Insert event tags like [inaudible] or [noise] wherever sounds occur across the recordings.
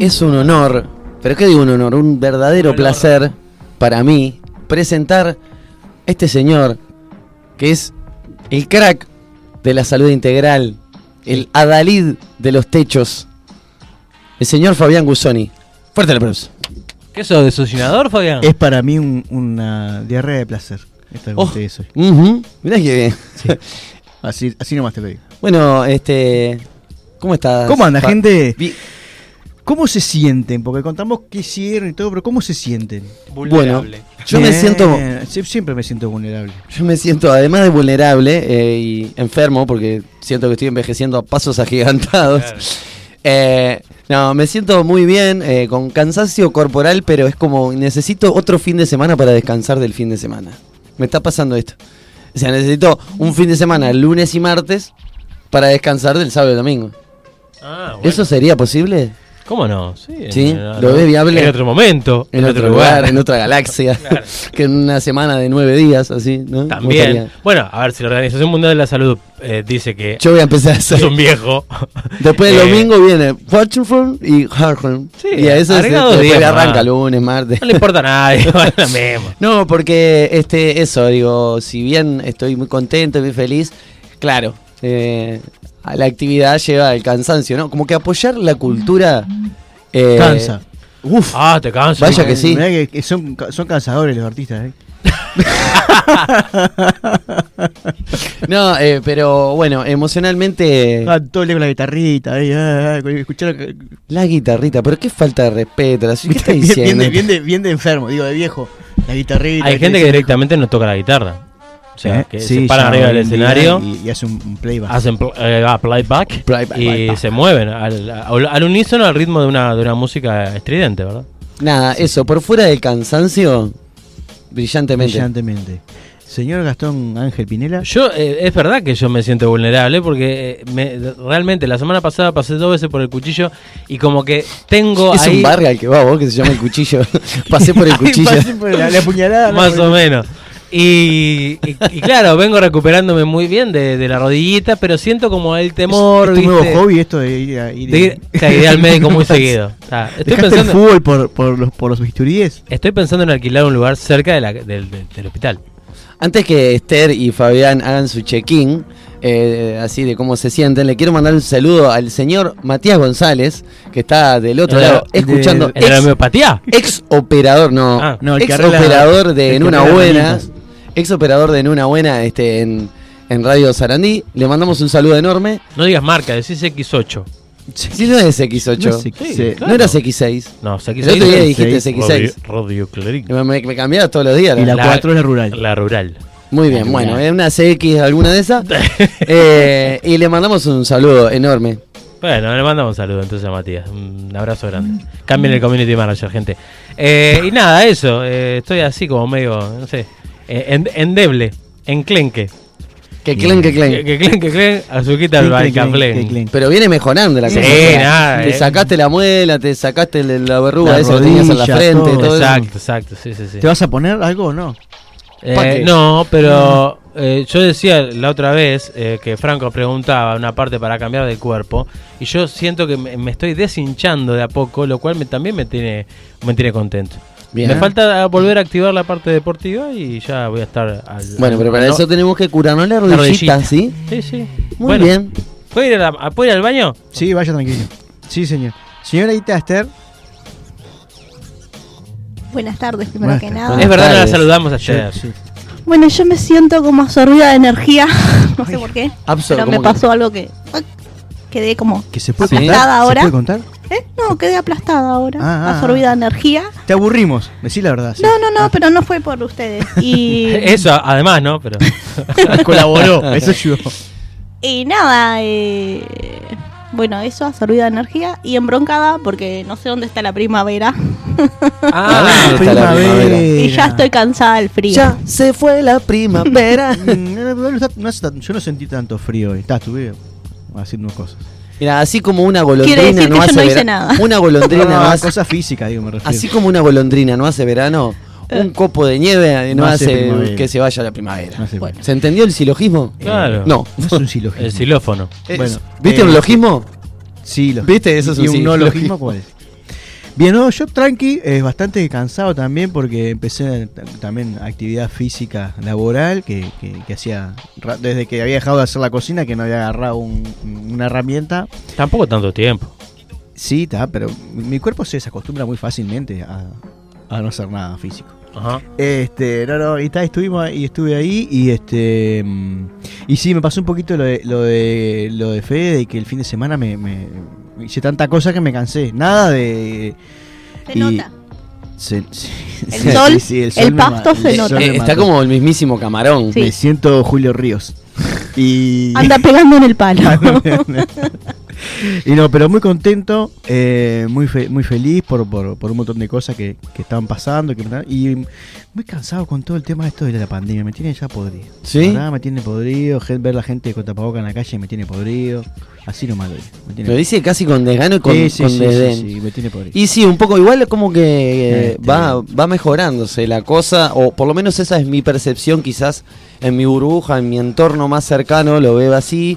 Es un honor, pero ¿qué digo un honor? Un verdadero placer para mí presentar a este señor que es el crack de la salud integral, el adalid de los techos, el señor Fabián Gusoni. Fuerte el aplauso. ¿Qué sos, desocinador, Fabián? Es para mí un- una diarrea de placer. Esta Oh. que soy. Ujú, Mirá que bien. Así, así nomás te lo digo. Bueno, este. ¿Cómo estás? ¿Cómo anda, Fa- gente? ¿Cómo se sienten? Porque contamos qué hicieron y todo, pero ¿cómo se sienten? Vulnerable. Yo me Bien, siento. sie- Siempre me siento vulnerable. Yo me siento, además de vulnerable eh, y enfermo, porque siento que estoy envejeciendo a pasos agigantados. Claro. [laughs] Eh, no, me siento muy bien, eh, con cansancio corporal, pero es como necesito otro fin de semana para descansar del fin de semana. Me está pasando esto. O sea, necesito un fin de semana, lunes y martes, para descansar del sábado y domingo. Ah, bueno. ¿Eso sería posible? ¿Cómo no? Sí, Sí, lo ves viable. En otro momento. En otro lugar, en otra galaxia, [laughs] Claro. [laughs] que en una semana de nueve días, así, ¿no? También. Bueno, a ver, si la Organización Mundial de la Salud eh, dice que Yo voy a empezar a [laughs] sos un viejo. Después del eh, domingo viene Waterford y Hartford. Sí, y a eso se, después días arranca lunes, martes. No le importa a nadie. No, porque este, eso, digo, si bien estoy muy contento y muy feliz, claro, eh, a la actividad lleva el cansancio, ¿no? Como que apoyar la cultura. eh, Cansa. Uf, Ah, te canso. Vaya que sí. Mirá que, que son, son cansadores los artistas, ¿eh? [laughs] no, eh, pero bueno, emocionalmente. Ah, todo el día con la guitarrita, ahí, ah, ah, escuchar La guitarrita, pero qué falta de respeto. la- ¿Qué [laughs] está bien, bien, diciendo? de, bien, de, bien de enfermo, digo, de viejo. La guitarrita. Hay gente que directamente no toca la guitarra. O sea, ¿Eh? que Sí, se paran arriba del escenario, Y, y hace un, playback. hacen pl- eh, ah, playback, Playback, y playback. se mueven al, al, al unísono al ritmo de una, de una música estridente, ¿verdad? Nada, eso, por fuera del cansancio, brillantemente. Brillantemente. Señor Gastón Ángel Pinela. Yo, eh, es verdad que yo me siento vulnerable porque eh, me- realmente la semana pasada pasé dos veces por el cuchillo y como que tengo Es ahí un barrio al que va vos que se llama el cuchillo. [laughs] Pasé por el [laughs] cuchillo. Pasé por la, la puñalada. [laughs] más o menos. Y, y- y claro, vengo recuperándome muy bien de, de la rodillita, pero siento como el temor, Es tu nuevo ¿viste? hobby esto de ir, a, ir, de ir, o sea, ir al médico muy [laughs] seguido. O sea, estoy, Dejaste el pensando, fútbol por, por, los, por los bisturíes. estoy pensando en alquilar un lugar cerca de la- del, del- del hospital. Antes que Esther y Fabián hagan su check-in, eh, así de cómo se sienten, le quiero mandar un saludo al señor Matías González, que está del otro de- lado de- escuchando. ¿El de la ex, homeopatía? ex operador, no, Ah, no, el que ex arregla- operador de En Una Buena. Ex operador de En Una Buena este, en, en Radio Sarandí. Le mandamos un saludo enorme. No digas marca, decís X8. Si no es X8, No no, Sí, qué- claro. eras X6. No, X6 El otro día es dijiste X6, X6. Radio, Radio. Me, me, cambiabas todos los días. Y la La- 4 es la rural. La rural. Muy bien, bueno, es una CX alguna de esas. [laughs] Eh, y le mandamos un saludo enorme. Bueno, le mandamos un saludo entonces a Matías. Un abrazo grande. Cambien el community manager, gente. Eh, y nada, eso. eh, estoy así como medio, no sé, eh, en- endeble, enclenque. Que clen, que Que clen. que clen, que clen, azuquita al clen. Pero viene mejorando la cosa. nada, Te eh. sacaste la muela, te sacaste la verruga esa que tenías en la frente, todo. todo, eso. Exacto, exacto, sí, sí, sí. ¿Te vas a poner algo o no? Eh, no, pero eh, yo decía la otra vez eh, que Franco preguntaba una parte para cambiar del cuerpo y yo siento que me, me estoy deshinchando de a poco, lo cual me, también me tiene, me tiene contento. Bien. Me falta volver a activar la parte deportiva y ya voy a estar al... Bueno, pero para no, eso tenemos que curarnos la la rodillita, rodillita. ¿sí? Sí, sí. Muy Bueno, bien. ¿Puedo ir, a la- ¿puedo ir al baño? Sí, vaya tranquilo. Sí, señor. Señorita Esther. Buenas tardes, primero Buenas que tardes. nada. Es verdad, no la saludamos ayer. Sí. Bueno, yo me siento como absorbida de energía. [laughs] no sé por qué. Absor- pero me pasó algo que. Quedé como. Que se puede Sí. contar. Aplastada ¿Se ahora. puede contar? ¿Eh? No, quedé aplastada ahora. Ah, ah, absorbida de energía. Te aburrimos. Decí la verdad. sí. No, no, no, Ah, pero no fue por ustedes. [laughs] Y. Eso, además, ¿no? Pero. [laughs] Colaboró. [laughs] Eso ayudó. Y nada, eh, bueno, eso, absorbida de energía y embroncada porque no sé dónde está la primavera Ah, ¿dónde está la primavera? y ya estoy cansada del frío. Ya se fue la primavera. Mm, no, no está- no está- yo no sentí tanto frío hoy. Está, estuve haciendo cosas. Mira, así como una golondrina decir no que yo hace no hice verano. nada. Una golondrina No, no hace. cosas físicas, digo, me refiero. Así como una golondrina no hace verano, Eh. un copo de nieve no, No hace primavera. que se vaya la primavera. No sé. Bueno. ¿Se entendió el silogismo? Claro. No. No es un silogismo. El xilófono. Es- Bueno, ¿Viste eh, un logismo? Sí, lo- ¿Viste? Eso es y un un no silogismo. logismo, ¿cuál es? Bien, no, yo tranqui, eh, bastante cansado también porque empecé también actividad física laboral que, que- que hacía desde que había dejado de hacer la cocina, que no había agarrado un- una herramienta. Tampoco tanto tiempo. Sí, está, pero mi cuerpo se desacostumbra muy fácilmente a, a no hacer nada físico. Ajá. Este, no, no, y está, estuvimos y estuve ahí y este mm, y sí me pasó un poquito lo de lo de lo de Fede y que el fin de semana me- me hice tanta cosa que me cansé. Nada de Se y- nota. se- sí, El sí, sol- sí, el sol pasto se nota. Eh, está como el mismísimo camarón. Sí. me siento Julio Ríos. Y [laughs] Anda pegando en el palo. y no, pero muy contento, eh, muy fe- muy feliz por, por, por un montón de cosas que, que estaban pasando que, me- y muy cansado con todo el tema esto de la pandemia, me tiene ya podrido. ¿Sí? Verdad, me tiene podrido, ver la gente con tapabocas en la calle me tiene podrido, así nomás lo tiene Lo dice casi con desgano y con, Sí, sí, con sí, sí, desdén. sí, me tiene. Y sí, un poco igual como que eh, Este. va, va mejorándose la cosa, o por lo menos esa es mi percepción quizás en mi burbuja, en mi entorno más cercano, lo veo así.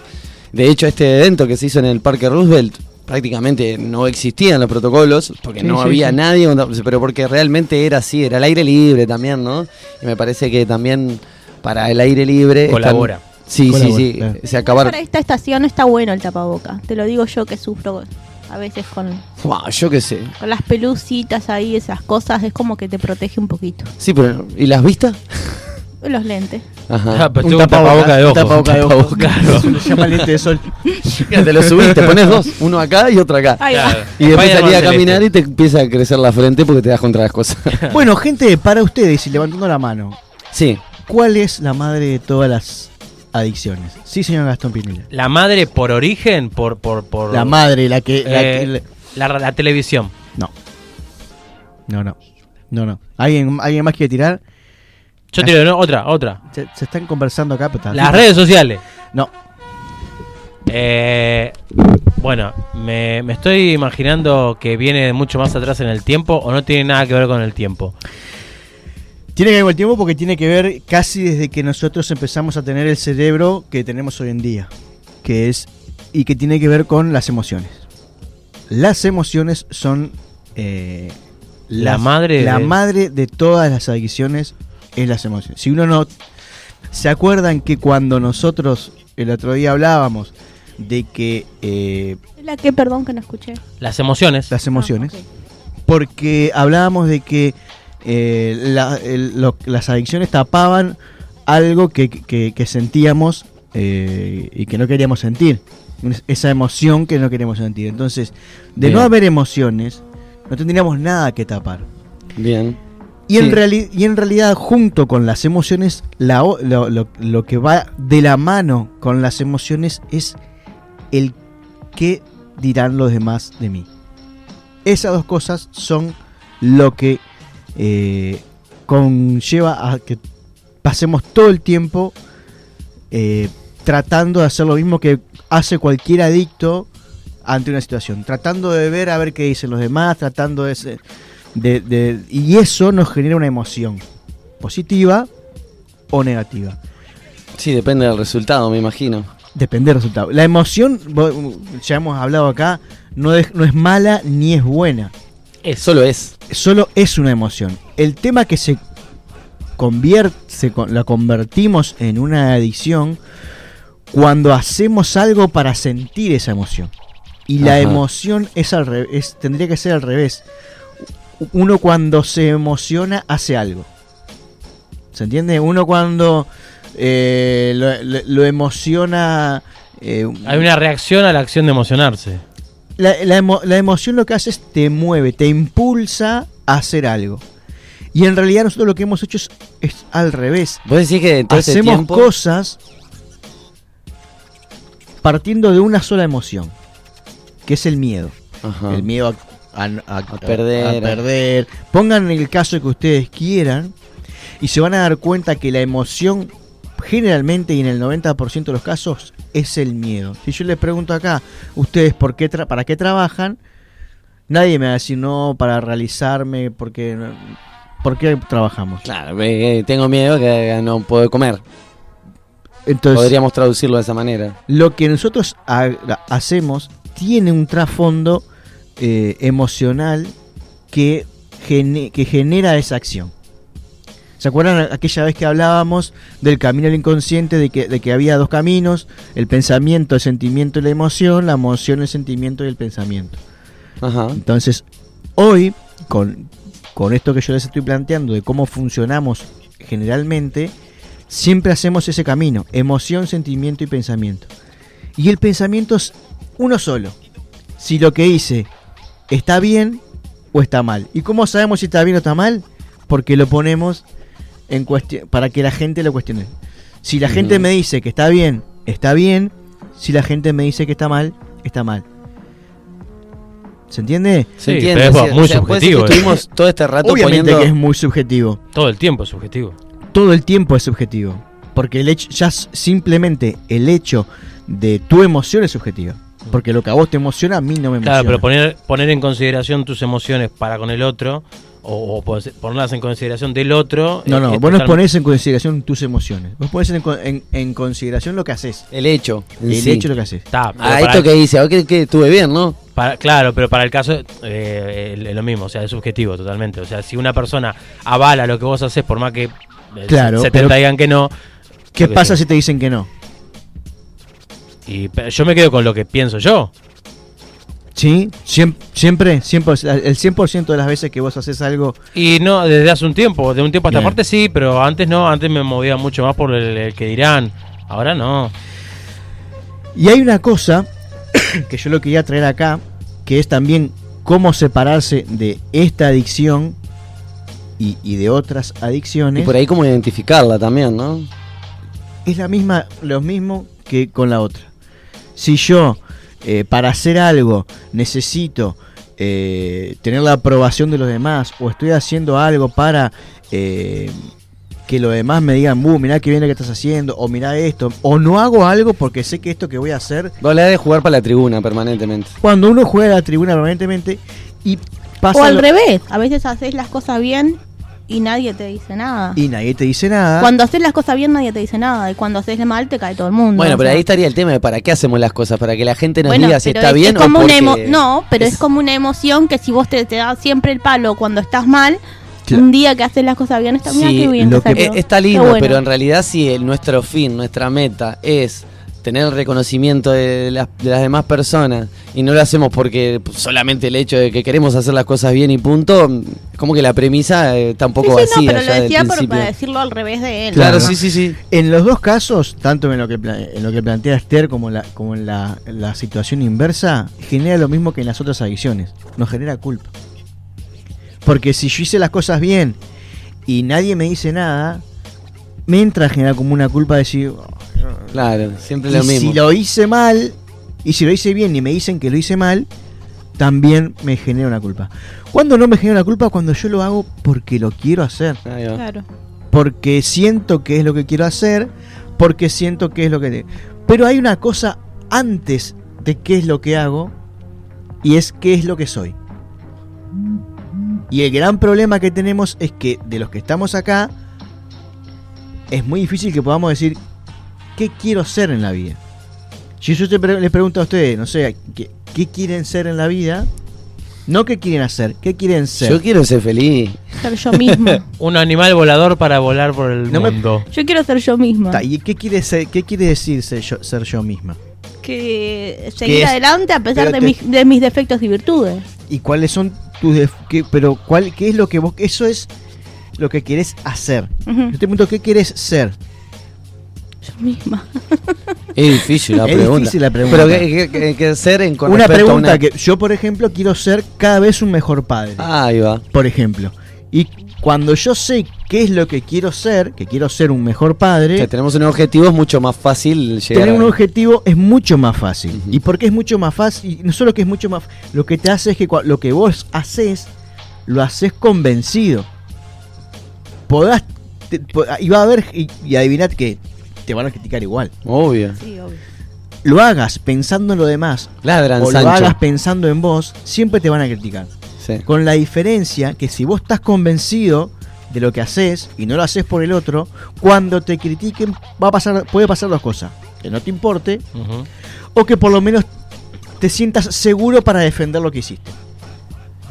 De hecho, este evento que se hizo en el Parque Roosevelt prácticamente no existían los protocolos, porque Sí, no sí, había sí. nadie, pero porque realmente era así, era el aire libre también, ¿no? Y me parece que también para el aire libre... están- Colabora. Sí, sí, sí, se acabar... Para esta estación está bueno el tapaboca. Te lo digo yo que sufro a veces con, Buah, yo qué sé. con las pelucitas ahí, esas cosas. Es como que te protege un poquito. Sí, pero ¿y las vistas? Los lentes. Ajá. Ah, pero Un un tapaboca de un ojo. tapaboca de ojo. Claro. Le [laughs] llama lente de sol. te lo subís, te pones dos, uno acá y otro acá. Ahí va. Claro. Y después Spider-Man salís a celeste. caminar y te empieza a crecer la frente porque te das contra las cosas. bueno, gente, para ustedes, y levantando la mano, sí. ¿cuál es la madre de todas las adicciones? Sí, señor Gastón Pinilla. La madre por origen, por. por, por La madre, la que... la eh, que- la- la, la televisión. No. No, no. No, no. ¿Alguien, ¿Alguien más quiere tirar? Yo te digo, no, otra, otra. Se, se están conversando acá, pero Las redes sociales. No. Eh, bueno, me, me estoy imaginando que viene mucho más atrás en el tiempo o no tiene nada que ver con el tiempo. Tiene que ver con el tiempo porque tiene que ver casi desde que nosotros empezamos a tener el cerebro que tenemos hoy en día. Que es. Y que tiene que ver con las emociones. Las emociones son. eh, La madre La de- madre de todas las adicciones es las emociones. Si uno no. ¿Se acuerdan que cuando nosotros el otro día hablábamos de que eh, La que, perdón, que no escuché. Las emociones. las emociones, Ah, ok. porque hablábamos de que eh, la- el- lo- las adicciones tapaban algo que, que- que sentíamos eh, y que no queríamos sentir, esa emoción que no queríamos sentir. Entonces, de Bien. no haber emociones, no tendríamos nada que tapar. Bien. Y, en Sí. y en realidad, junto con las emociones, la o- lo, lo- lo que va de la mano con las emociones es el qué dirán los demás de mí. Esas dos cosas son lo que eh, conlleva a que pasemos todo el tiempo eh, tratando de hacer lo mismo que hace cualquier adicto ante una situación, tratando de ver a ver qué dicen los demás, tratando de, ser- de- de- y eso nos genera una emoción positiva o negativa. Sí, depende del resultado, me imagino. Depende del resultado. La emoción, ya hemos hablado acá, no es, no es mala ni es buena. Es Solo es. Solo es una emoción. El tema que se convierte, se con- la convertimos en una adicción cuando hacemos algo para sentir esa emoción. Y la emoción es al revés, tendría que ser al revés. Uno cuando se emociona hace algo. ¿Se entiende? Uno cuando eh, lo, lo- lo emociona... eh, Hay una reacción a la acción de emocionarse. La, la emo- la emoción lo que hace es te mueve, te impulsa a hacer algo. Y en realidad nosotros lo que hemos hecho es, es al revés. Vos decís que todo este Hacemos tiempo. cosas partiendo de una sola emoción, que es el miedo. Ajá. El miedo a, a- a- A perder. a perder. Pongan el caso que ustedes quieran y se van a dar cuenta que la emoción generalmente y en el 90% de los casos es el miedo. Si yo les pregunto acá, ustedes por qué tra- para qué trabajan, nadie me va a decir no para realizarme porque ¿por qué trabajamos? Claro, eh, tengo miedo que no puedo comer. Entonces, Podríamos traducirlo de esa manera. lo que nosotros ha- hacemos tiene un trasfondo eh, emocional que, gene- que genera esa acción. ¿Se acuerdan aquella vez que hablábamos del camino al inconsciente, de que, de que había dos caminos, el pensamiento, el sentimiento y la emoción, la emoción, el sentimiento y el pensamiento? Ajá. Entonces, hoy, con, con esto que yo les estoy planteando de cómo funcionamos generalmente, siempre hacemos ese camino, emoción, sentimiento y pensamiento. Y el pensamiento es uno solo. Si lo que hice está bien o está mal. ¿Y cómo sabemos si está bien o está mal? Porque lo ponemos en cuestión para que la gente lo cuestione. Si la gente me dice que está bien, está bien. Si la gente me dice que está mal, está mal. ¿Se entiende? ¿Se Sí, entiende? pero es muy o sea, puede ser que subjetivo, eh. Estuvimos todo este rato Obviamente poniendo. que es muy subjetivo. Todo el tiempo es subjetivo. Todo el tiempo es subjetivo. Porque el hecho, ya simplemente el hecho de tu emoción es subjetiva. Porque lo que a vos te emociona, a mí no me emociona. Claro, pero poner, poner en consideración tus emociones para con el otro, o, o ponerlas en consideración del otro. no, eh, no, es vos no ponés en consideración tus emociones. Vos ponés en, en- en consideración lo que haces. El hecho. El sí. hecho lo que haces. Ah, esto el- que dice, que, que estuve bien, ¿no? para- claro, pero para el caso eh, es lo mismo, o sea, es subjetivo totalmente. O sea, si una persona avala lo que vos haces, por más que eh, Claro, 70 pero- digan que no. ¿Qué pasa si te dicen que no? Y yo me quedo con lo que pienso yo. ¿Sí? Siem- siempre, siempre, el 100% de las veces que vos haces algo, Y no, desde hace un tiempo, de un tiempo a esta Bien. parte sí, pero antes no, antes me movía mucho más por el, el que dirán. Ahora no. Y hay una cosa [coughs] que yo lo quería traer acá, que es también cómo separarse de esta adicción y, y de otras Y adicciones. por ahí cómo identificarla también, ¿no? Es la misma, lo mismo que con la otra. Si yo eh, para hacer algo necesito eh, tener la aprobación de los demás o estoy haciendo algo para eh, que los demás me digan, "Uh, mirá qué bien lo que estás haciendo, o mirá esto, o no hago algo porque sé que esto que voy a hacer Vos la de jugar para la tribuna permanentemente. cuando uno juega a la tribuna permanentemente y pasa O al lo- revés, a veces haces las cosas bien y nadie te dice nada. y nadie te dice nada. Cuando haces las cosas bien nadie te dice nada y cuando haces mal te cae todo el mundo. Bueno, pero sea. ahí estaría el tema de para qué hacemos las cosas, para que la gente nos Bueno, diga si pero está es- bien es como o una porque... emo- No, pero es, es- como una emoción que si vos te, te das siempre el palo cuando estás mal, Claro. un día que haces las cosas bien está Sí, bien lo que que- Eh, está lindo, bueno. pero en realidad si el, nuestro fin, nuestra meta es tener el reconocimiento de las, de las demás personas y no lo hacemos porque solamente el hecho de que queremos hacer las cosas bien y punto, es como que la premisa eh, está un poco Sí, sí, vacía no, pero lo decía por- para decirlo al revés de él. Claro, sí, sí, sí. En los dos casos, tanto en lo que, en lo que plantea Esther como, en la, como en la, la situación inversa, genera lo mismo que en las otras adicciones. Nos genera culpa. Porque si yo hice las cosas bien y nadie me dice nada, me entra a generar como una culpa de decir, "Oh, Claro, siempre y lo mismo. si lo hice mal, y si lo hice bien y me dicen que lo hice mal, también me genera una culpa. Cuando no me genera una culpa, cuando yo lo hago porque lo quiero hacer. Claro. porque siento que es lo que quiero hacer, porque siento que es lo que... Pero hay una cosa antes de qué es lo que hago y es qué es lo que soy. Y el gran problema que tenemos es que de los que estamos acá, es muy difícil que podamos decir qué quiero ser en la vida. Si yo te pre- les pregunto a ustedes, no sé, ¿qué, qué quieren ser en la vida? No qué quieren hacer, qué quieren ser. Yo quiero ser feliz. Ser yo misma. [laughs] Un animal volador para volar por el No me- mundo. yo quiero ser yo misma. Ta, ¿Y qué quiere, ser, qué quiere decir ser yo, ser yo misma? que seguir es? adelante a pesar de te- mis, de mis defectos y virtudes. ¿Y cuáles son tus def- qué- pero cuál qué es lo que vos eso es lo que querés hacer? Ujú. Yo te pregunto qué querés ser. Yo misma. [laughs] Es difícil la Es pregunta. difícil la pregunta. Pero que, que- que- que ser en con una pregunta una- que yo por ejemplo quiero ser cada vez un mejor padre. Ahí va. por ejemplo. Y cuando yo sé qué es lo que quiero ser, que quiero ser un mejor padre, Si tenemos un objetivo es mucho más fácil llegar tener un a- objetivo es mucho más fácil. Ujú. ¿Y por qué es mucho más fácil? Y no solo que es mucho más lo que te hace es que lo que vos haces, lo haces convencido. Podás, te- y va a haber, y, y adivinad que te van a criticar igual. Obvio. Sí, obvio. Lo hagas pensando en lo demás, Ladran, o lo Sancho. hagas pensando en vos, siempre te van a criticar. Sí. Con la diferencia que si vos estás convencido de lo que haces y no lo haces por el otro, cuando te critiquen va a pasar, puede pasar dos cosas. Que no te importe o que por lo menos te sientas seguro para defender lo que hiciste.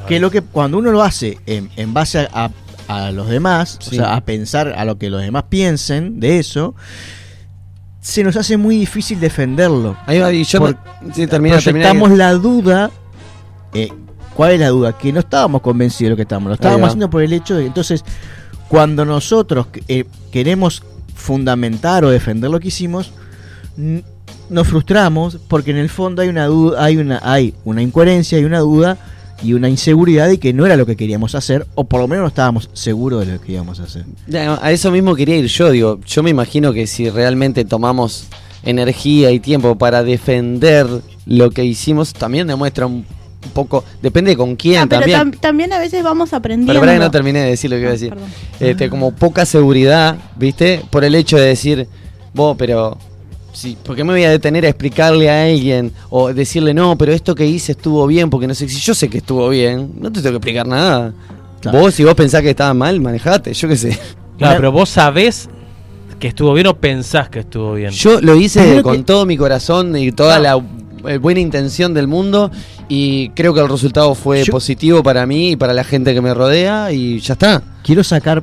Que lo que cuando uno lo hace en, en base a, a- a los demás, Sí. o sea, a pensar a lo que los demás piensen de eso, se nos hace muy difícil defenderlo. Ahí va, y yo Por- me- sí, termina, proyectamos la duda. eh, ¿Cuál es la duda? Que no estábamos convencidos de lo que estábamos. Lo estábamos haciendo por el hecho de. Entonces, cuando nosotros eh, queremos fundamentar o defender lo que hicimos, nos frustramos porque en el fondo hay una duda, hay una, hay una incoherencia, hay una duda y una inseguridad de que no era lo que queríamos hacer, o por lo menos no estábamos seguros de lo que íbamos a hacer. A eso mismo quería ir yo, digo, yo me imagino que si realmente tomamos energía y tiempo para defender lo que hicimos, también demuestra un poco, depende con quién Ah, pero también. tam- también a veces vamos aprendiendo. Pero para que no terminé de decir lo que iba a Ah, decir. Este, como poca seguridad, ¿viste? Por el hecho de decir, vos, pero sí, ¿por qué me voy a detener a explicarle a alguien o decirle, no, pero esto que hice estuvo bien? Porque no sé, si yo sé que estuvo bien, no te tengo que explicar nada. Claro. Vos, si vos pensás que estaba mal, manejate, yo qué sé. Claro, pero vos sabés que estuvo bien o pensás que estuvo bien. Yo lo hice con que- todo mi corazón y toda la eh, buena intención del mundo y creo que el resultado fue Yo- positivo para mí y para la gente que me rodea y ya está. quiero sacar,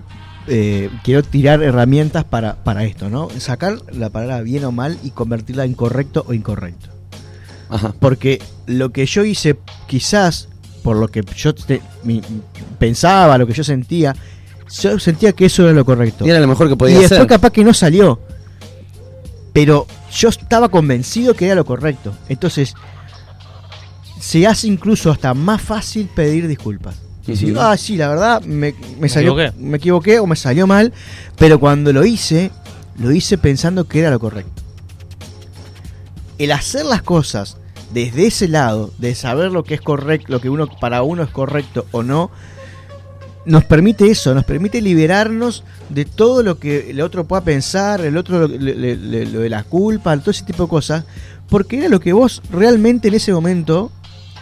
eh, quiero tirar herramientas para, para esto, ¿no? Sacar la palabra bien o mal y convertirla en correcto o incorrecto. Ajá. Porque lo que yo hice, quizás, por lo que yo te- mi- pensaba, lo que yo sentía, yo sentía que eso era lo correcto. Y era lo mejor que Y podía después hacer. capaz que no salió. Pero yo estaba convencido que era lo correcto. Entonces, se hace incluso hasta más fácil pedir disculpas. Y ah, sí, la verdad, me, me salió, equivoqué. me equivoqué o me salió mal. Pero cuando lo hice, lo hice pensando que era lo correcto. El hacer las cosas desde ese lado, de saber lo que es correcto, lo que uno para uno es correcto o no, nos permite eso, nos permite liberarnos de todo lo que el otro pueda pensar, el otro lo, le- le- lo de la culpa, todo ese tipo de cosas, porque era lo que vos realmente en ese momento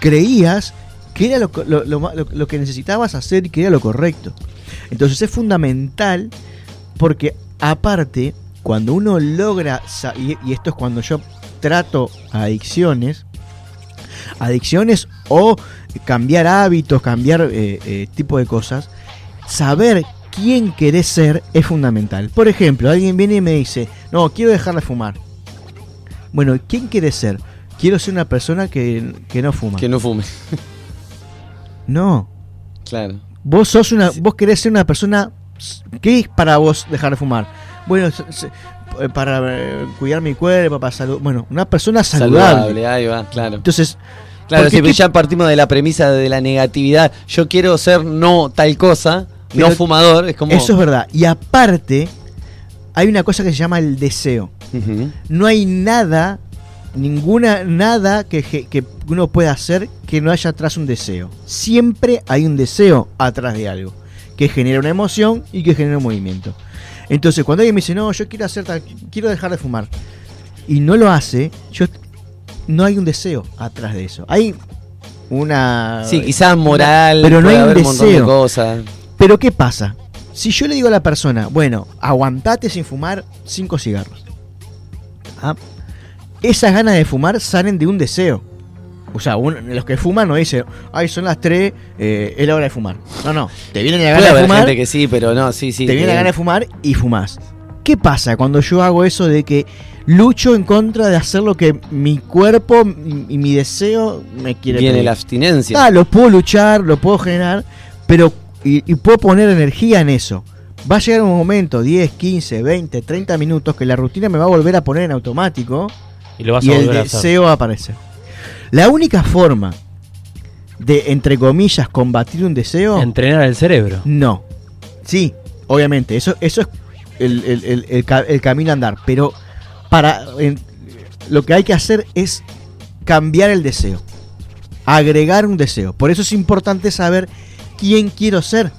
creías que era lo, lo- lo lo- que necesitabas hacer y que era lo correcto. Entonces es fundamental porque aparte, cuando uno logra, y esto es cuando yo trato adicciones, adicciones o cambiar hábitos, cambiar eh, eh, tipo de cosas, saber quién querés ser es fundamental. Por ejemplo, alguien viene y me dice, no, quiero dejar de fumar. Bueno, ¿quién querés ser? Quiero ser una persona que, que no fuma. Que no fume. No, Claro. vos sos una, vos querés ser una persona. ¿Qué es para vos dejar de fumar? Bueno, se- se- eh, para eh, cuidar mi cuerpo, para salud. Bueno, una persona saludable. Saludable, ahí va, claro. Entonces, Claro, si ya partimos de la premisa de la negatividad, yo quiero ser no tal cosa, no fumador, es como... eso es verdad. Y aparte, hay una cosa que se llama el deseo. No hay nada, ninguna, nada que, uno pueda hacer que no haya atrás un deseo. Siempre hay un deseo atrás de algo, que genera una emoción y que genera un movimiento. Entonces, cuando alguien me dice, no, yo quiero hacer tal- quiero dejar de fumar, y no lo hace, yo no hay un deseo atrás de eso. Hay una. Sí, quizás moral, pero no hay un deseo. cosas. Pero ¿qué pasa? Si yo le digo a la persona, bueno, aguantate sin fumar cinco cigarros. Ah, Esas ganas de fumar salen de un deseo. O sea, un- los que fuman no dicen, ay, son las 3, es la hora de fumar. No, no, te viene la gana de fumar, gente que sí, pero no, sí, sí. te viene la eh, gana de fumar y fumás. ¿Qué pasa cuando yo hago eso de que lucho en contra de hacer lo que mi cuerpo y mi deseo me quiere Viene pedir? la abstinencia. Ah, lo puedo luchar, lo puedo generar, pero y, y puedo poner energía en eso. Va a llegar un momento, 10, 15, 20, 30 minutos, que la rutina me va a volver a poner en automático Y lo vas y a el deseo a aparecer. La única forma de, entre comillas, combatir un deseo, Entrenar el cerebro. no. Sí, obviamente, eso, eso es el, el- el- el ca- el camino a andar, pero para en- lo que hay que hacer es cambiar el deseo, agregar un deseo. Por eso es importante saber quién quiero ser,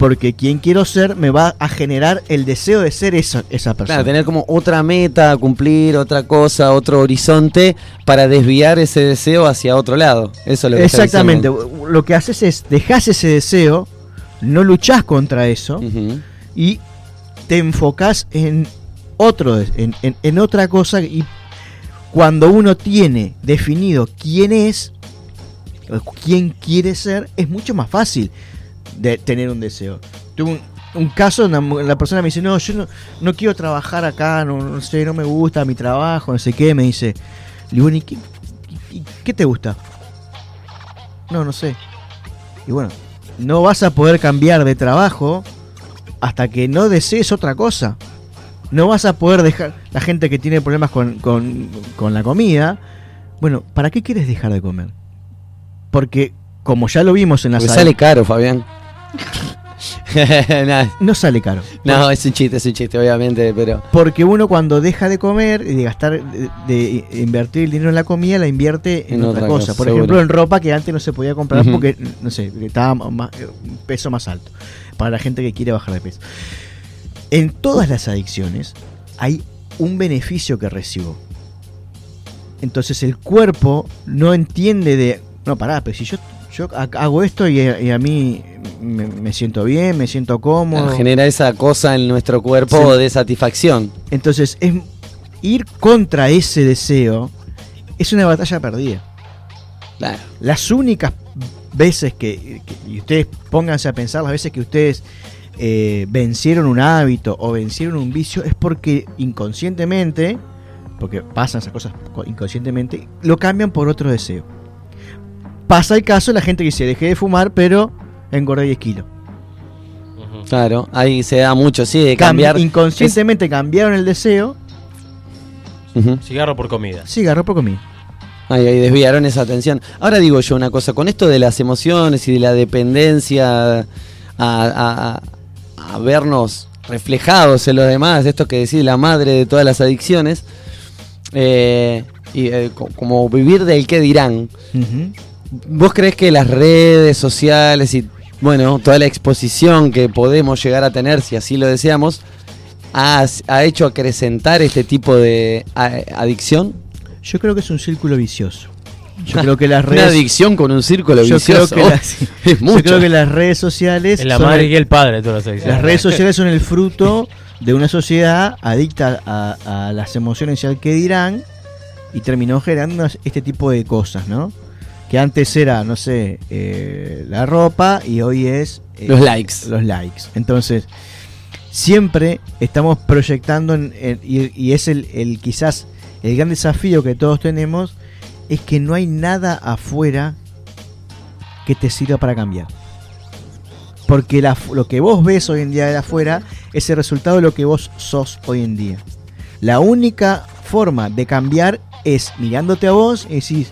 porque quién quiero ser me va a generar el deseo de ser esa, esa persona. Claro, tener como otra meta a cumplir, otra cosa, otro horizonte para desviar ese deseo hacia otro lado. Eso es lo que Exactamente, lo que haces es dejas ese deseo, no luchás contra eso y te enfocás en otro, en, en- en otra cosa y cuando uno tiene definido quién es, quién quiere ser, es mucho más fácil de tener un deseo. Tuve un, un caso, mu- la persona me dice, no, yo no, no quiero trabajar acá, no, no sé, no me gusta mi trabajo, no sé qué, me dice, le digo, "¿Y qué, te gusta? No, no sé. Y bueno, no vas a poder cambiar de trabajo hasta que no desees otra cosa. No vas a poder dejar. La gente que tiene problemas con, con- con la comida. Bueno, ¿para qué quieres dejar de comer? Porque, como ya lo vimos en la sala, sale caro, Fabián. [laughs] No sale caro. no, es un chiste, es un chiste, obviamente, pero. Porque uno cuando deja de comer y de gastar, de, de invertir el dinero en la comida, la invierte en, En otra, otra cosa. cosa, Por seguro. ejemplo, en ropa que antes no se podía comprar porque, no sé, estaba más, un peso más alto. Para la gente que quiere bajar de peso. En todas las adicciones hay un beneficio que recibo. Entonces el cuerpo no entiende de, no, pará, pero si yo, yo ha- hago esto y, a- y a mí me, me siento bien, me siento cómodo. Claro, genera esa cosa en nuestro cuerpo Sí. de satisfacción. Entonces, es, ir contra ese deseo es una batalla perdida. Claro. Las únicas veces que, que- y ustedes pónganse a pensar, las veces que ustedes eh, vencieron un hábito o vencieron un vicio, es porque inconscientemente, porque pasan esas cosas co- inconscientemente, lo cambian por otro deseo. Pasa el caso de la gente que dice, dejé de fumar, pero engordé 10 kilos. Claro, ahí se da mucho, sí, de Cam- cambiar. inconscientemente cambiaron el deseo. Cigarro por comida. cigarro por comida. Ahí, ahí desviaron esa atención. Ahora digo yo una cosa, con esto de las emociones y de la dependencia a, a- a- a vernos reflejados en los demás, esto que decís la madre de todas las adicciones, eh, y eh, co- como vivir del qué dirán, Ujú. ¿Vos crees que las redes sociales y bueno, toda la exposición que podemos llegar a tener, si así lo deseamos, ha, ha hecho acrecentar este tipo de a- adicción? Yo creo que es un círculo vicioso. Yo creo que las [laughs] Una redes adicción con un círculo yo creo vicioso. que las, [laughs] es yo mucho. creo que las redes sociales Es la madre el- y el padre de todas las adicciones. las redes sociales son el fruto de una sociedad adicta a, a las emociones y al que dirán y terminó generando este tipo de cosas, ¿no? Que antes era, no sé, eh, la ropa y hoy es eh, Los likes. los likes. Entonces, siempre estamos proyectando en- en- y, y es el, el quizás el gran desafío que todos tenemos es que no hay nada afuera que te sirva para cambiar. Porque la- lo que vos ves hoy en día de afuera es el resultado de lo que vos sos hoy en día. La única forma de cambiar es mirándote a vos y decís,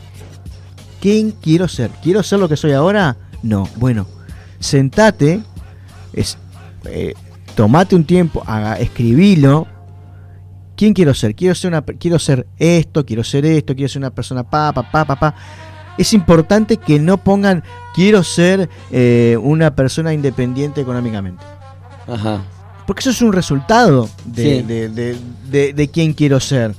¿quién quiero ser? ¿Quiero ser lo que soy ahora? No. Bueno, sentate, es, eh, tomate un tiempo, haga, escribilo. ¿Quién quiero ser? Quiero ser una, quiero ser esto, quiero ser esto, quiero ser una persona pa, pa, pa, pa, pa. Es importante que no pongan quiero ser eh, una persona independiente económicamente. Ajá. Porque eso es un resultado de, Sí. de, de, de- de quién quiero ser.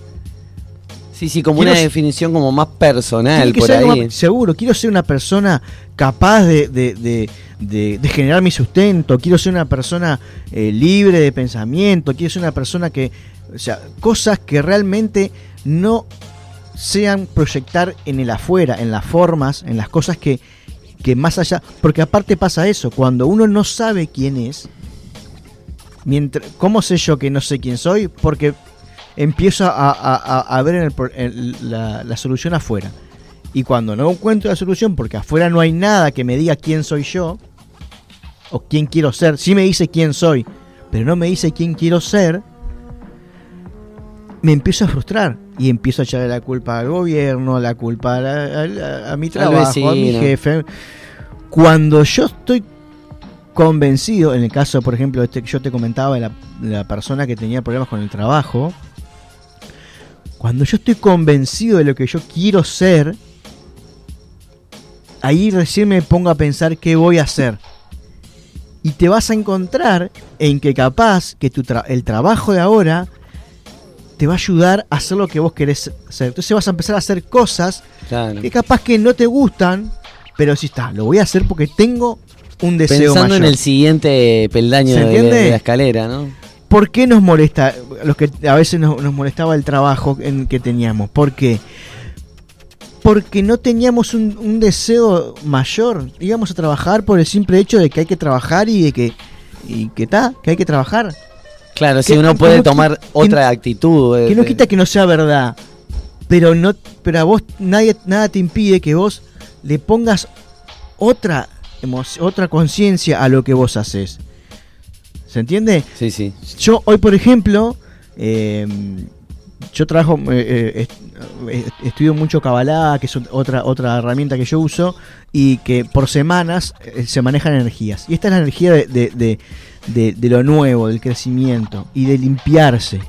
Sí, sí, como Quiero una definición como más personal por ahí. más- seguro, quiero ser una persona capaz de, de- de- de- de generar mi sustento, quiero ser una persona eh, libre de pensamiento, quiero ser una persona que, o sea, cosas que realmente no sean proyectar en el afuera, en las formas, en las cosas que, que más allá, porque aparte pasa eso, cuando uno no sabe quién es, Mientras, ¿Cómo sé yo que no sé quién soy? Porque empiezo a, a- a- a ver en el en la, la solución afuera. Y cuando no encuentro la solución, porque afuera no hay nada que me diga quién soy yo, o quién quiero ser, sí me dice quién soy, pero no me dice quién quiero ser, me empiezo a frustrar. Y empiezo a echarle la culpa al gobierno, la culpa a, a la- a mi trabajo, a mi jefe. Cuando yo estoy convencido, en el caso, por ejemplo, este que yo te comentaba de la, de la persona que tenía problemas con el trabajo, cuando yo estoy convencido de lo que yo quiero ser, ahí recién me pongo a pensar qué voy a hacer. Y te vas a encontrar en que capaz que tu tra- el trabajo de ahora te va a ayudar a hacer lo que vos querés hacer. Entonces vas a empezar a hacer cosas Claro. que capaz que no te gustan, pero si está, lo voy a hacer porque tengo un deseo Pensando en el siguiente peldaño de la escalera, ¿no? ¿Por qué nos molesta, los que a veces nos, nos molestaba el trabajo en que teníamos? ¿Por qué? Porque no teníamos un, un deseo mayor. Íbamos a trabajar por el simple hecho de que hay que trabajar y de que y que está, que hay que trabajar. Claro, si Que- uno que puede tomar que otra actitud. eh, Que no quita que no sea verdad, pero no, pero a vos nadie nada te impide que vos le pongas otra otra conciencia a lo que vos haces. ¿Se entiende? Sí, sí. Yo hoy, por ejemplo, eh, yo trabajo, eh, eh, est- estudio mucho Kabbalah, que es ot- otra, otra herramienta que yo uso, y que por semanas se manejan energías. Y esta es la energía de, de- de- de- de lo nuevo, del crecimiento y de limpiarse.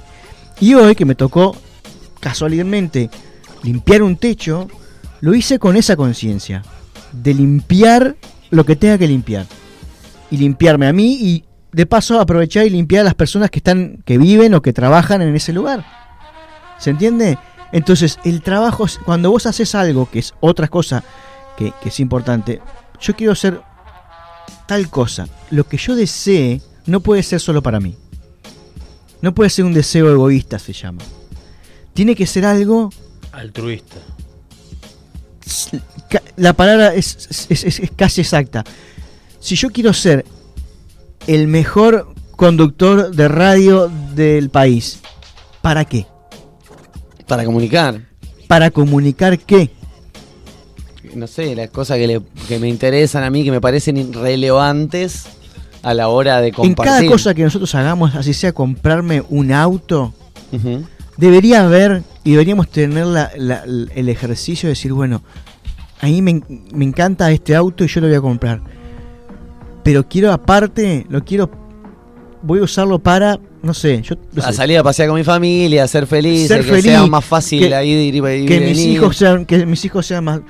Y hoy que me tocó casualmente limpiar un techo, lo hice con esa conciencia, de limpiar lo que tenga que limpiar. Y limpiarme a mí y de paso aprovechar y limpiar a las personas que están, que viven o que trabajan en ese lugar. ¿Se entiende? Entonces, el trabajo, es- cuando vos haces algo que es otra cosa que, que es importante, yo quiero hacer tal cosa. Lo que yo desee no puede ser solo para mí. No puede ser un deseo egoísta, se llama. Tiene que ser algo Altruista. la palabra es, es- es- es casi exacta. Si yo quiero ser el mejor conductor de radio del país, ¿para qué? Para comunicar. ¿Para comunicar qué? No sé, las cosas que, le- que me interesan a mí, que me parecen irrelevantes a la hora de En compartir. cada cosa que nosotros hagamos, así sea comprarme un auto, debería haber y deberíamos tener la- la- el ejercicio de decir, bueno, a mí me, en- me encanta este auto y yo lo voy a comprar. Pero quiero aparte, lo quiero, voy a usarlo para, no sé, yo no A sé, salir a pasear con mi familia, a ser feliz, Ser que feliz, sea más fácil que- ahí ir, ir que mis venir. hijos sean, que mis hijos sean más.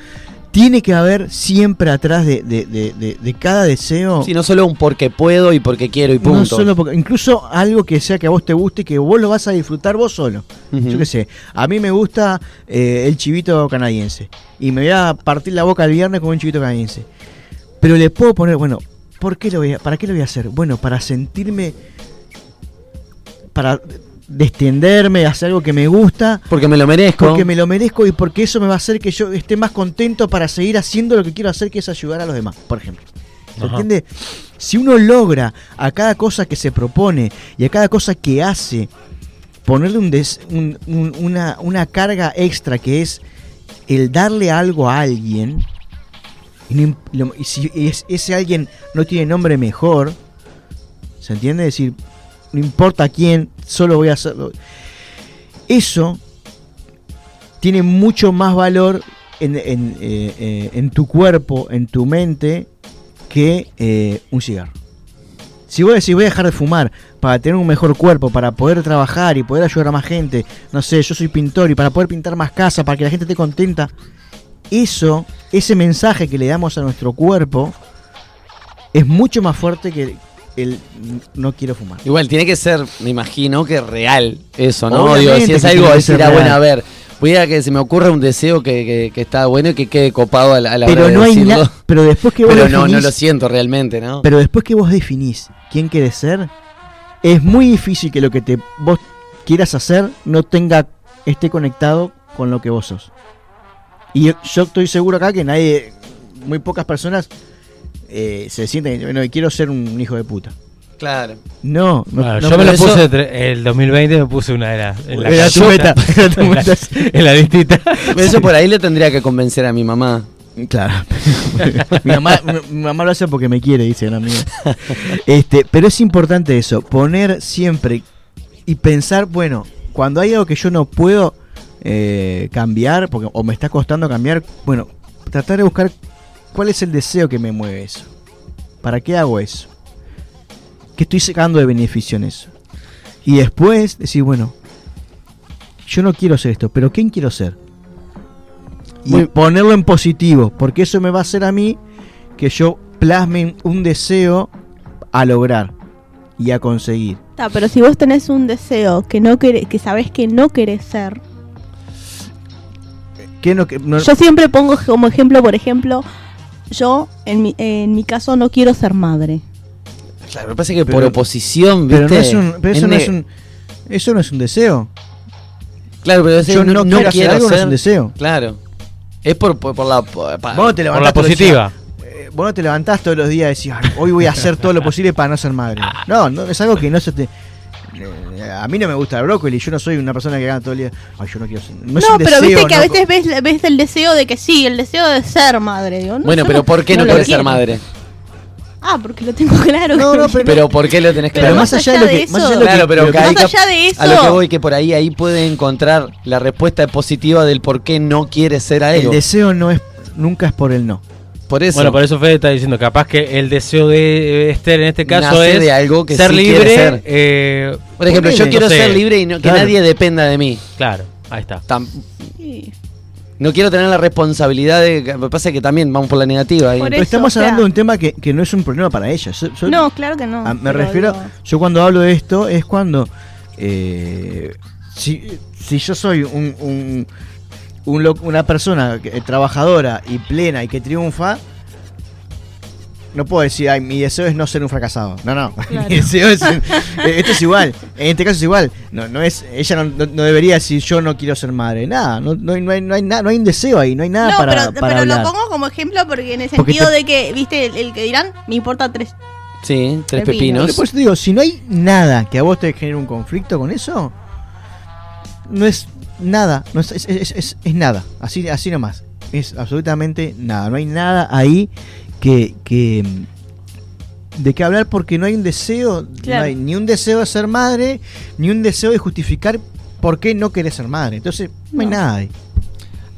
Tiene que haber siempre atrás de, de- de- de- cada deseo. Sí, no solo un porque puedo y porque quiero y no punto. solo porque, incluso algo que sea que a vos te guste y que vos lo vas a disfrutar vos solo. Yo qué sé, a mí me gusta eh, el chivito canadiense. Y me voy a partir la boca el viernes con un chivito canadiense. Pero le puedo poner, bueno, ¿por qué lo voy a, ¿para qué lo voy a hacer? Bueno, para sentirme. Para descenderme, hacer algo que me gusta. Porque me lo merezco. Porque me lo merezco y porque eso me va a hacer que yo esté más contento para seguir haciendo lo que quiero hacer, que es ayudar a los demás, por ejemplo. ¿Se entiende? Si uno logra a cada cosa que se propone y a cada cosa que hace ponerle un des- un- un- una, una carga extra que es el darle algo a alguien, y, no y si es- ese alguien no tiene nombre mejor, ¿se entiende? Es decir, no importa quién, solo voy a hacerlo. Eso tiene mucho más valor en, en, eh, eh, tu cuerpo, en tu mente, que eh, un cigarro. Si vos decís voy a dejar de fumar para tener un mejor cuerpo, para poder trabajar y poder ayudar a más gente, no sé, yo soy pintor y para poder pintar más casas, para que la gente esté contenta, eso, ese mensaje que le damos a nuestro cuerpo, es mucho más fuerte que el no quiero fumar. Igual tiene que ser, me imagino que real eso, ¿no? Obviamente Digo, si es algo decir, ah, bueno, a ver, voy a que se me ocurra un deseo que, que, que está bueno y que quede copado a la, a la Pero hora de no hay nada, pero después que vos Pero no, no definís- lo siento realmente, ¿no? Pero después que vos definís quién querés ser, es muy difícil que lo que te vos quieras hacer no tenga esté conectado con lo que vos sos. Y yo, yo estoy seguro acá que nadie, muy pocas personas eh, se sienten, bueno, quiero ser un hijo de puta. Claro. No, no, Bueno, no, yo me lo eso- puse el 2020 me puse una de las en la Era tu casita, meta, [laughs] era tu en, la, meta. en la listita. Eso por ahí le tendría que convencer a mi mamá. Claro. [laughs] mi, mamá, mi- mi mamá lo hace porque me quiere, dice una amiga. Este, pero es importante eso, poner siempre y pensar, bueno, cuando hay algo que yo no puedo eh, cambiar, porque, o me está costando cambiar, bueno, tratar de buscar cuál es el deseo que me mueve eso. ¿Para qué hago eso? ¿Qué estoy sacando de beneficio en eso? Y después decir, bueno, yo no quiero ser esto, pero ¿quién quiero ser? Y Muy- ponerlo en positivo, porque eso me va a hacer a mí que yo plasme un deseo a lograr y a conseguir. Ta, pero si vos tenés un deseo que no querés, que sabés que no querés ser, ¿Qué no, no- yo siempre pongo como ejemplo, por ejemplo, yo en mi, en mi caso no quiero ser madre. Claro, que pasa es que por Pero- oposición, pero ¿viste? no es un, pero eso, no es un, eso no es un deseo. Claro, pero es Yo no, quiero hacer quiero algo, no es un deseo. Claro. Es por, por, por la. por- Vos no te Por la positiva. días- eh, vos no te levantás todos los días y decís, "Ay, hoy voy a hacer todo lo posible para no ser madre. [laughs] No, no, es algo que no se te. Eh, A mí no me gusta el brócoli, yo no soy una persona que gana todo el día. Ay, yo no quiero ser. No, pero deseo, viste que a veces ves, ves el deseo de que sí, el deseo de ser madre. Digo, no, Bueno, pero ¿por qué no, querés ser madre? Ah, porque lo tengo claro. No, no, [laughs] pero- Pero ¿por qué lo tenés Pero claro? más allá de eso- más allá de lo Claro, que- pero Más allá de A lo que eso- voy, que por ahí ahí puede encontrar la respuesta positiva del por qué no quiere ser a el él. deseo no es nunca es por el no. Por eso. Bueno, por eso Fede está diciendo, capaz que el deseo de Esther en este caso Nace es de algo que ser sí libre. ser. eh, por ejemplo, yo quiero no sé. ser libre y no, que Claro. nadie dependa de mí. claro, ahí está. Tam- no quiero tener la responsabilidad de. Lo que pasa es que también vamos por la negativa. Por Pero eso, estamos o sea- hablando de un tema que, que no es un problema para ella. Yo- yo- No, claro que no. Ah, me refiero, digo- yo cuando hablo de esto es cuando eh, si, si yo soy un, un- un lo- una persona que- trabajadora y plena y que triunfa, no puedo decir, ay, mi deseo es no ser un fracasado. No, no, [laughs] Claro. mi deseo es, [laughs] eh, esto es igual, en este caso es igual. No, no es, ella no, no- no debería decir yo no quiero ser madre. Nada, no, no, hay- no hay, no hay nada, no hay un deseo ahí, no hay nada No, para, pero, para pero lo pongo como ejemplo porque en el sentido te- de que, viste, el, el que dirán, me importa tres. Sí, tres Pepino. pepinos. Por eso te digo, si no hay nada que a vos te genere un conflicto con eso, no es nada, no es, es, es- es- es nada, así, así nomás. Es absolutamente nada, no hay nada ahí que, que mm, de qué hablar porque no hay un deseo, Claro. no hay ni un deseo de ser madre, ni un deseo de justificar por qué no querés ser madre. Entonces, no, hay nada ahí.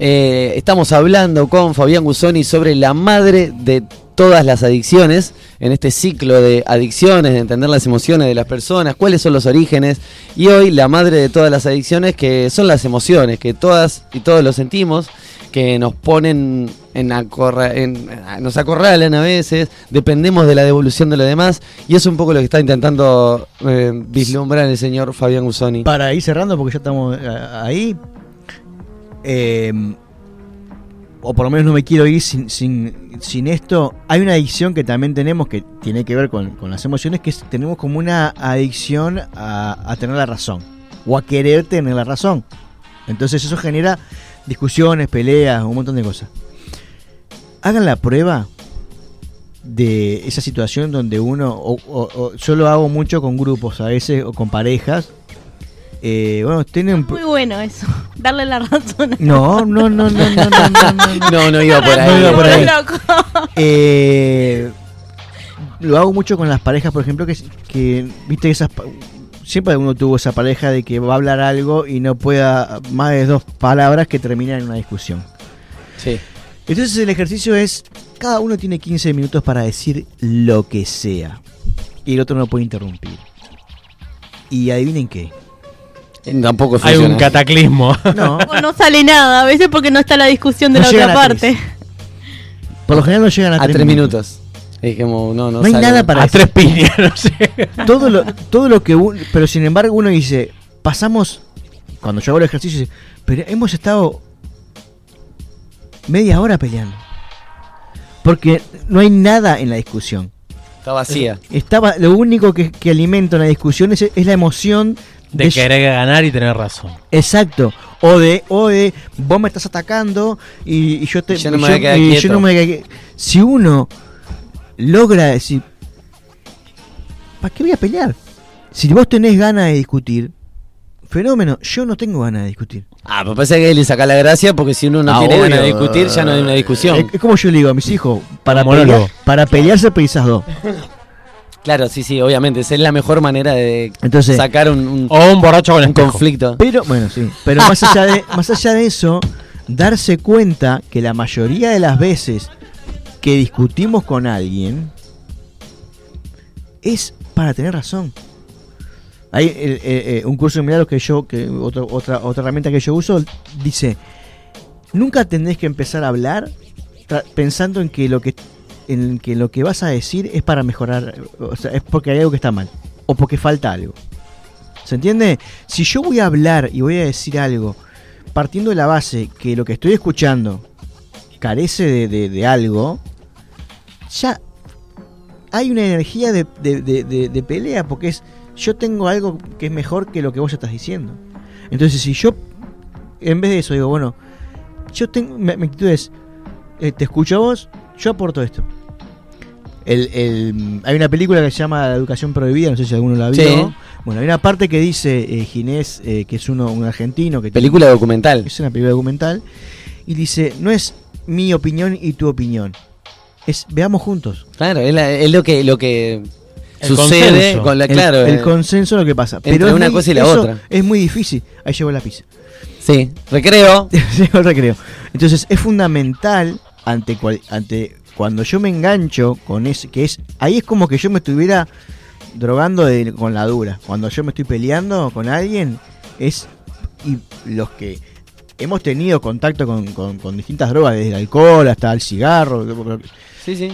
Eh, estamos hablando con Fabián Gusoni sobre la madre de todas las adicciones, en este ciclo de adicciones, de entender las emociones de las personas, cuáles son los orígenes, y hoy la madre de todas las adicciones, que son las emociones, que todas y todos lo sentimos, que nos ponen en, acorra- en- nos acorralan a veces, dependemos de la devolución de lo demás, y es un poco lo que está intentando eh, vislumbrar el señor Fabián Gusoni. Para ir cerrando, porque ya estamos eh, ahí, eh, o por lo menos no me quiero ir sin, sin, esto, hay una adicción que también tenemos que tiene que ver con, con las emociones, que tenemos como una adicción a, tener la razón, o a querer tener la razón. Entonces eso genera discusiones, peleas, un montón de cosas. Hagan la prueba de esa situación donde uno, o- o- yo lo hago mucho con grupos a veces, o con parejas, eh, bueno, tienen... Muy bueno eso, [laughs] darle la razón. No, no, no, no, no, no, no, no, no. No, no iba por ahí. No iba por ahí. Loco. Eh, lo hago mucho con las parejas, por ejemplo, que, que viste esas siempre uno tuvo esa pareja de que va a hablar algo y no pueda más de dos palabras que terminan en una discusión. Sí. Entonces el ejercicio es cada uno tiene 15 minutos para decir lo que sea y el otro no puede interrumpir. Y adivinen qué. Tampoco Hay funciona. un cataclismo. [laughs] No, O no sale nada, a veces porque no está la discusión de No la otra parte. por lo general no llegan a, a tres minutos. Es como, no, no, No hay sale. nada para a tres piñas, no sé. [laughs] todo lo, todo lo que uno, pero sin embargo uno dice, pasamos, cuando yo hago el ejercicio, dice, pero hemos estado media hora peleando. Porque no hay nada en la discusión. Está vacía. Estaba, lo único que, que alimenta una discusión es, es la emoción De querer ganar y tener razón. Exacto. O de, o de vos me estás atacando y, y yo te Y yo no me voy a quedar y yo quieto. no me voy a quedar- Si uno logra decir ¿para qué voy a pelear? Si vos tenés ganas de discutir, fenómeno, yo no tengo ganas de discutir. Ah, pues parece que le saca la gracia porque si uno no Ah, tiene ganas de discutir, ya no hay una discusión. Es, es como yo le digo a mis hijos, para, Monólogo. pelear, para pelearse precisas dos. Claro, sí, sí, obviamente. Esa es la mejor manera de Entonces- sacar un, un- O un borracho con un conflicto. Pero, bueno, sí. Pero más [laughs] allá de, más allá de eso, darse cuenta que la mayoría de las veces que discutimos con alguien es para tener razón. Hay eh, eh, eh, un curso de milagros que yo, que otro- otra, otra herramienta que yo uso, dice, nunca tenés que empezar a hablar pensando en que lo que en que lo que vas a decir es para mejorar, o sea, es porque hay algo que está mal o porque falta algo. ¿Se entiende? Si yo voy a hablar y voy a decir algo partiendo de la base que lo que estoy escuchando carece de, de- algo, ya hay una energía de, de- pelea porque es yo tengo algo que es mejor que lo que vos estás diciendo. Entonces si yo en vez de eso digo, bueno, yo tengo, mi actitud es, eh, te escucho a vos, yo aporto esto. El, el- hay una película que se llama La educación prohibida, no sé si alguno la vio. Sí. Bueno, hay una parte que dice eh, Ginés, eh, que es uno, un argentino, que tiene- Película documental. es una película documental, y dice, no es mi opinión y tu opinión, es veamos juntos. Claro, es, la- es lo que lo que El sucede consenso. con la claro. el, eh, consenso lo que pasa. entre Pero es una muy- cosa y la eso otra. Es muy difícil. Ahí llegó la pizza. sí, recreo. [laughs] Llegó el recreo. Entonces es fundamental ante cual- ante cuando yo me engancho con ese que es ahí es como que yo me estuviera drogando de- con la dura. Cuando yo me estoy peleando con alguien es y los que hemos tenido contacto con, con- con distintas drogas, desde el alcohol hasta el cigarro, Sí, sí.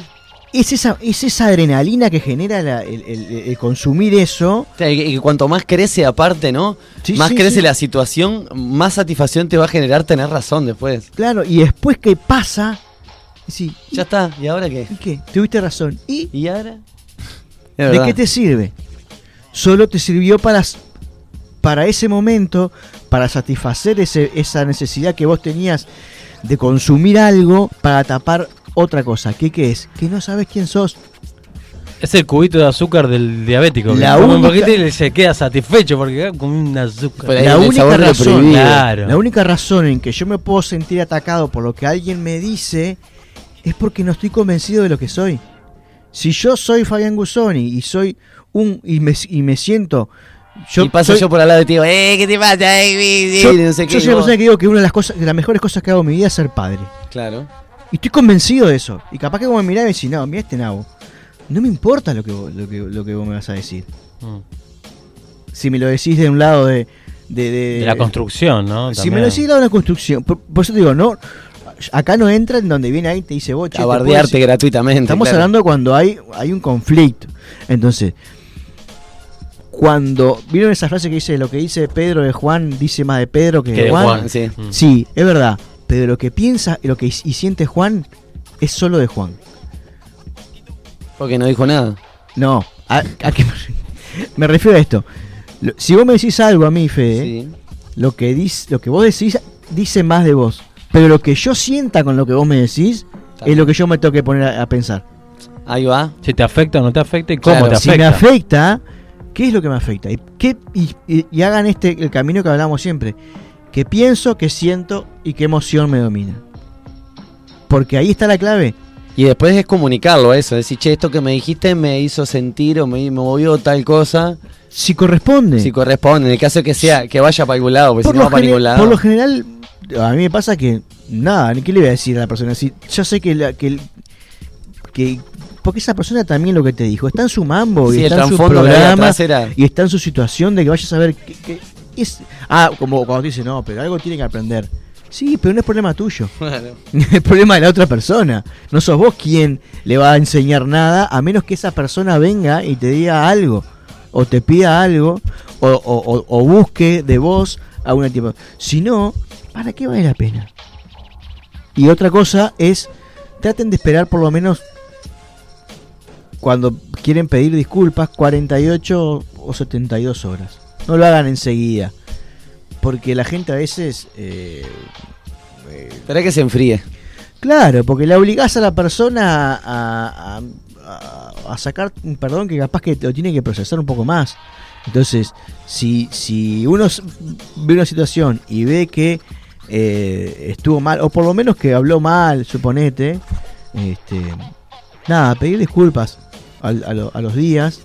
es esa, es esa adrenalina que genera la- el, el- el consumir eso. O sea, y que cuanto más crece aparte, ¿no? Sí, más sí, crece sí. la situación, más satisfacción te va a generar tener razón después. Claro, y después que pasa, sí, Ya está, ¿y ahora qué? ¿y qué? Tuviste razón. ¿Y ¿Y ahora? de qué te sirve? Solo te sirvió para, para ese momento, para satisfacer ese- esa necesidad que vos tenías de consumir algo para tapar otra cosa. ¿Qué, qué es? Que no sabes quién sos. Es el cubito de azúcar del diabético. La un poquito y se queda satisfecho porque come un azúcar. La única, razón. Claro. la única razón en que yo me puedo sentir atacado por lo que alguien me dice es porque no estoy convencido de lo que soy. Si yo soy Fabián Gusoni y soy un y me, y me siento yo y paso soy- yo por al lado de ti, eh, ¿qué te pasa? Eh, eh, eh", yo, no sé yo qué, soy una vos- persona que digo que una de las cosas de las mejores cosas que hago en mi vida es ser padre. Claro. Y estoy convencido de eso. Y capaz que vos me mirás y me decís, no, mira este nabo. No me importa lo que, vos- lo, que, lo que vos me vas a decir. Mm. Si me lo decís de un lado de... De, de- De la construcción, ¿no? Si me lo decís de lado de la construcción. Por, por eso te digo, no... Acá no entra en donde viene ahí y te dice, vos, che, A bardearte gratuitamente. Estamos claro. hablando cuando hay, hay un conflicto. Entonces, cuando... ¿Vieron esa frase que dice, lo que dice Pedro de Juan, dice más de Pedro que, Que de Juan? Juan. Sí. Mm. Sí, es verdad. Pero lo que piensa, lo que y siente Juan es solo de Juan. Porque no dijo nada. No, a, a qué me, refiero a esto. Lo- si vos me decís algo a mí, Fede, Sí. lo que dis- lo que vos decís dice más de vos. Pero lo que yo sienta con lo que vos me decís es lo que yo me tengo que poner a, a pensar. Ahí va. Si te afecta o no te afecta y cómo Claro, te Si me afecta. afecta, ¿qué es lo que me afecta? Y, qué, y, y- y hagan este el camino que hablamos siempre. Que pienso, que siento y qué emoción me domina. Porque ahí está la clave. Y después es comunicarlo eso, decir, che, esto que me dijiste me hizo sentir o me, me movió tal cosa. Si corresponde. Si corresponde, en el caso que sea, que vaya para algún lado, porque por, si no va para ningún lado. por lo general, a mí me pasa que, nada, ¿qué le voy a decir a la persona? Si, yo sé que, la, que, que- porque esa persona también lo que te dijo, está en su mambo Sí, y está en su programa y está en su situación de que vaya a saber que, que es... Ah, como cuando te dice, no, pero algo tiene que aprender. Sí, pero no es problema tuyo. Claro. [laughs] [laughs] Es problema de la otra persona. No sos vos quien le va a enseñar nada, a menos que esa persona venga y te diga algo, o te pida algo, o, o- o- o busque de vos algún tipo. Si no, ¿para qué vale la pena? Y otra cosa es, traten de esperar por lo menos cuando quieren pedir disculpas, 48 o 72 horas. No lo hagan enseguida. Porque la gente a veces... eh, eh, Espera que se enfríe. Claro, porque le obligás a la persona a, a- a- a sacar un perdón que capaz que lo tiene que procesar un poco más. Entonces, si, si uno ve una situación y ve que eh, estuvo mal, o por lo menos que habló mal, suponete, este, nada, pedir disculpas a, lo- a los días.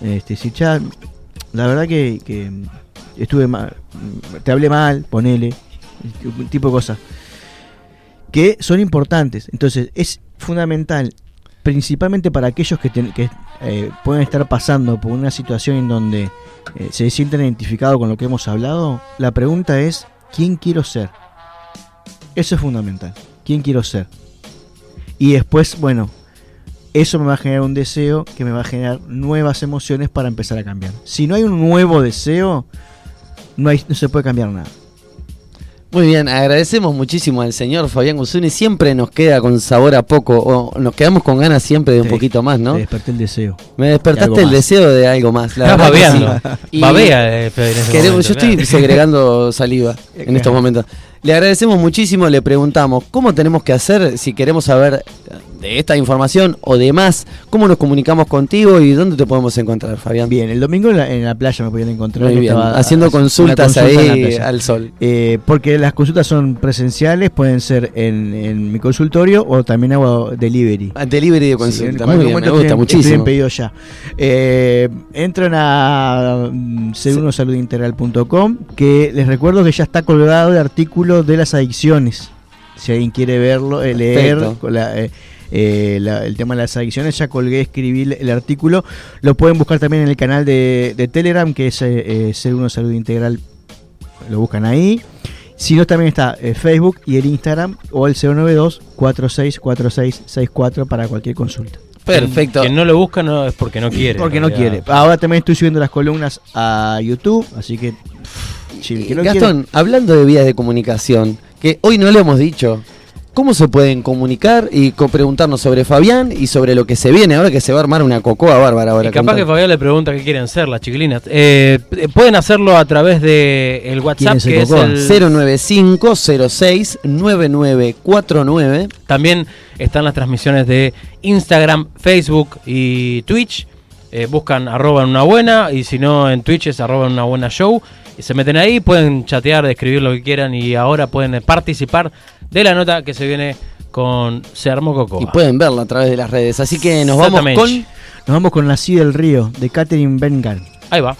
Este, si ya, la verdad que, que estuve mal, te hablé mal, ponele, tipo de cosas que son importantes. Entonces, es fundamental, principalmente para aquellos que, ten- que eh, pueden estar pasando por una situación en donde eh, se sienten identificados con lo que hemos hablado. La pregunta es: ¿quién quiero ser? Eso es fundamental. ¿Quién quiero ser? Y después, bueno, eso me va a generar un deseo que me va a generar nuevas emociones para empezar a cambiar. Si no hay un nuevo deseo, no, hay, no se puede cambiar nada. Muy bien, agradecemos muchísimo al señor Fabián Guzuni. Siempre nos queda con sabor a poco, o nos quedamos con ganas siempre de un Te- poquito más, ¿no? Te desperté el deseo. Me de despertaste algo el más. deseo de algo más. La Estás babeando. sí. Babea, eh, Fede, en ese queremos- momento, yo estoy segregando saliva [laughs] en estos momentos. Le agradecemos muchísimo, le preguntamos cómo tenemos que hacer si queremos saber de esta información o de más, cómo nos comunicamos contigo y dónde te podemos encontrar, Fabián. Bien, el domingo en la, en la playa me podían encontrar. Muy bien, haciendo consultas consulta ahí al sol. Eh, porque las consultas son presenciales, pueden ser en, en mi consultorio o también hago delivery. Ah, Delivery de Sí, consulta, muy cualquier bien, me gusta muchísimo. pedido ya. Eh, entran a mm, serunosaludintegral.com que les recuerdo que ya está colgado el artículo de las adicciones. Si alguien quiere verlo, eh, leer Perfecto. con la, eh, eh, la- el tema de las adicciones, ya colgué, escribí el- el artículo. Lo pueden buscar también en el canal de, de Telegram, que es eh, eh, Ser Uno Salud Integral. Lo buscan ahí. Si no, también está eh, Facebook y el Instagram o el 092 464664 para cualquier consulta. Perfecto. Quien no lo busca no es porque no quiere. Porque no realidad. quiere. Ahora también estoy subiendo las columnas a YouTube, así que. El que no Gastón, hablando de vías de comunicación, que hoy no le hemos dicho, ¿cómo se pueden comunicar y co- preguntarnos sobre Fabián y sobre lo que se viene ahora que se va a armar una cocoa bárbara ahora? Y capaz que. Fabián le pregunta qué quieren ser las chiquilinas. Eh, pueden hacerlo a través de el WhatsApp, es el que es el 095 06 9949 También están las transmisiones de Instagram, Facebook y Twitch. Eh, buscan arroba en una buena y si no en Twitch es arroba en una buena show. Y se meten ahí, pueden chatear, escribir lo que quieran y ahora pueden participar de la nota que se viene con Sermo Coco. y pueden verlo a través de las redes. Así que nos vamos con Nos vamos con La Silla del Río, de Catherine Bengal. Ahí va.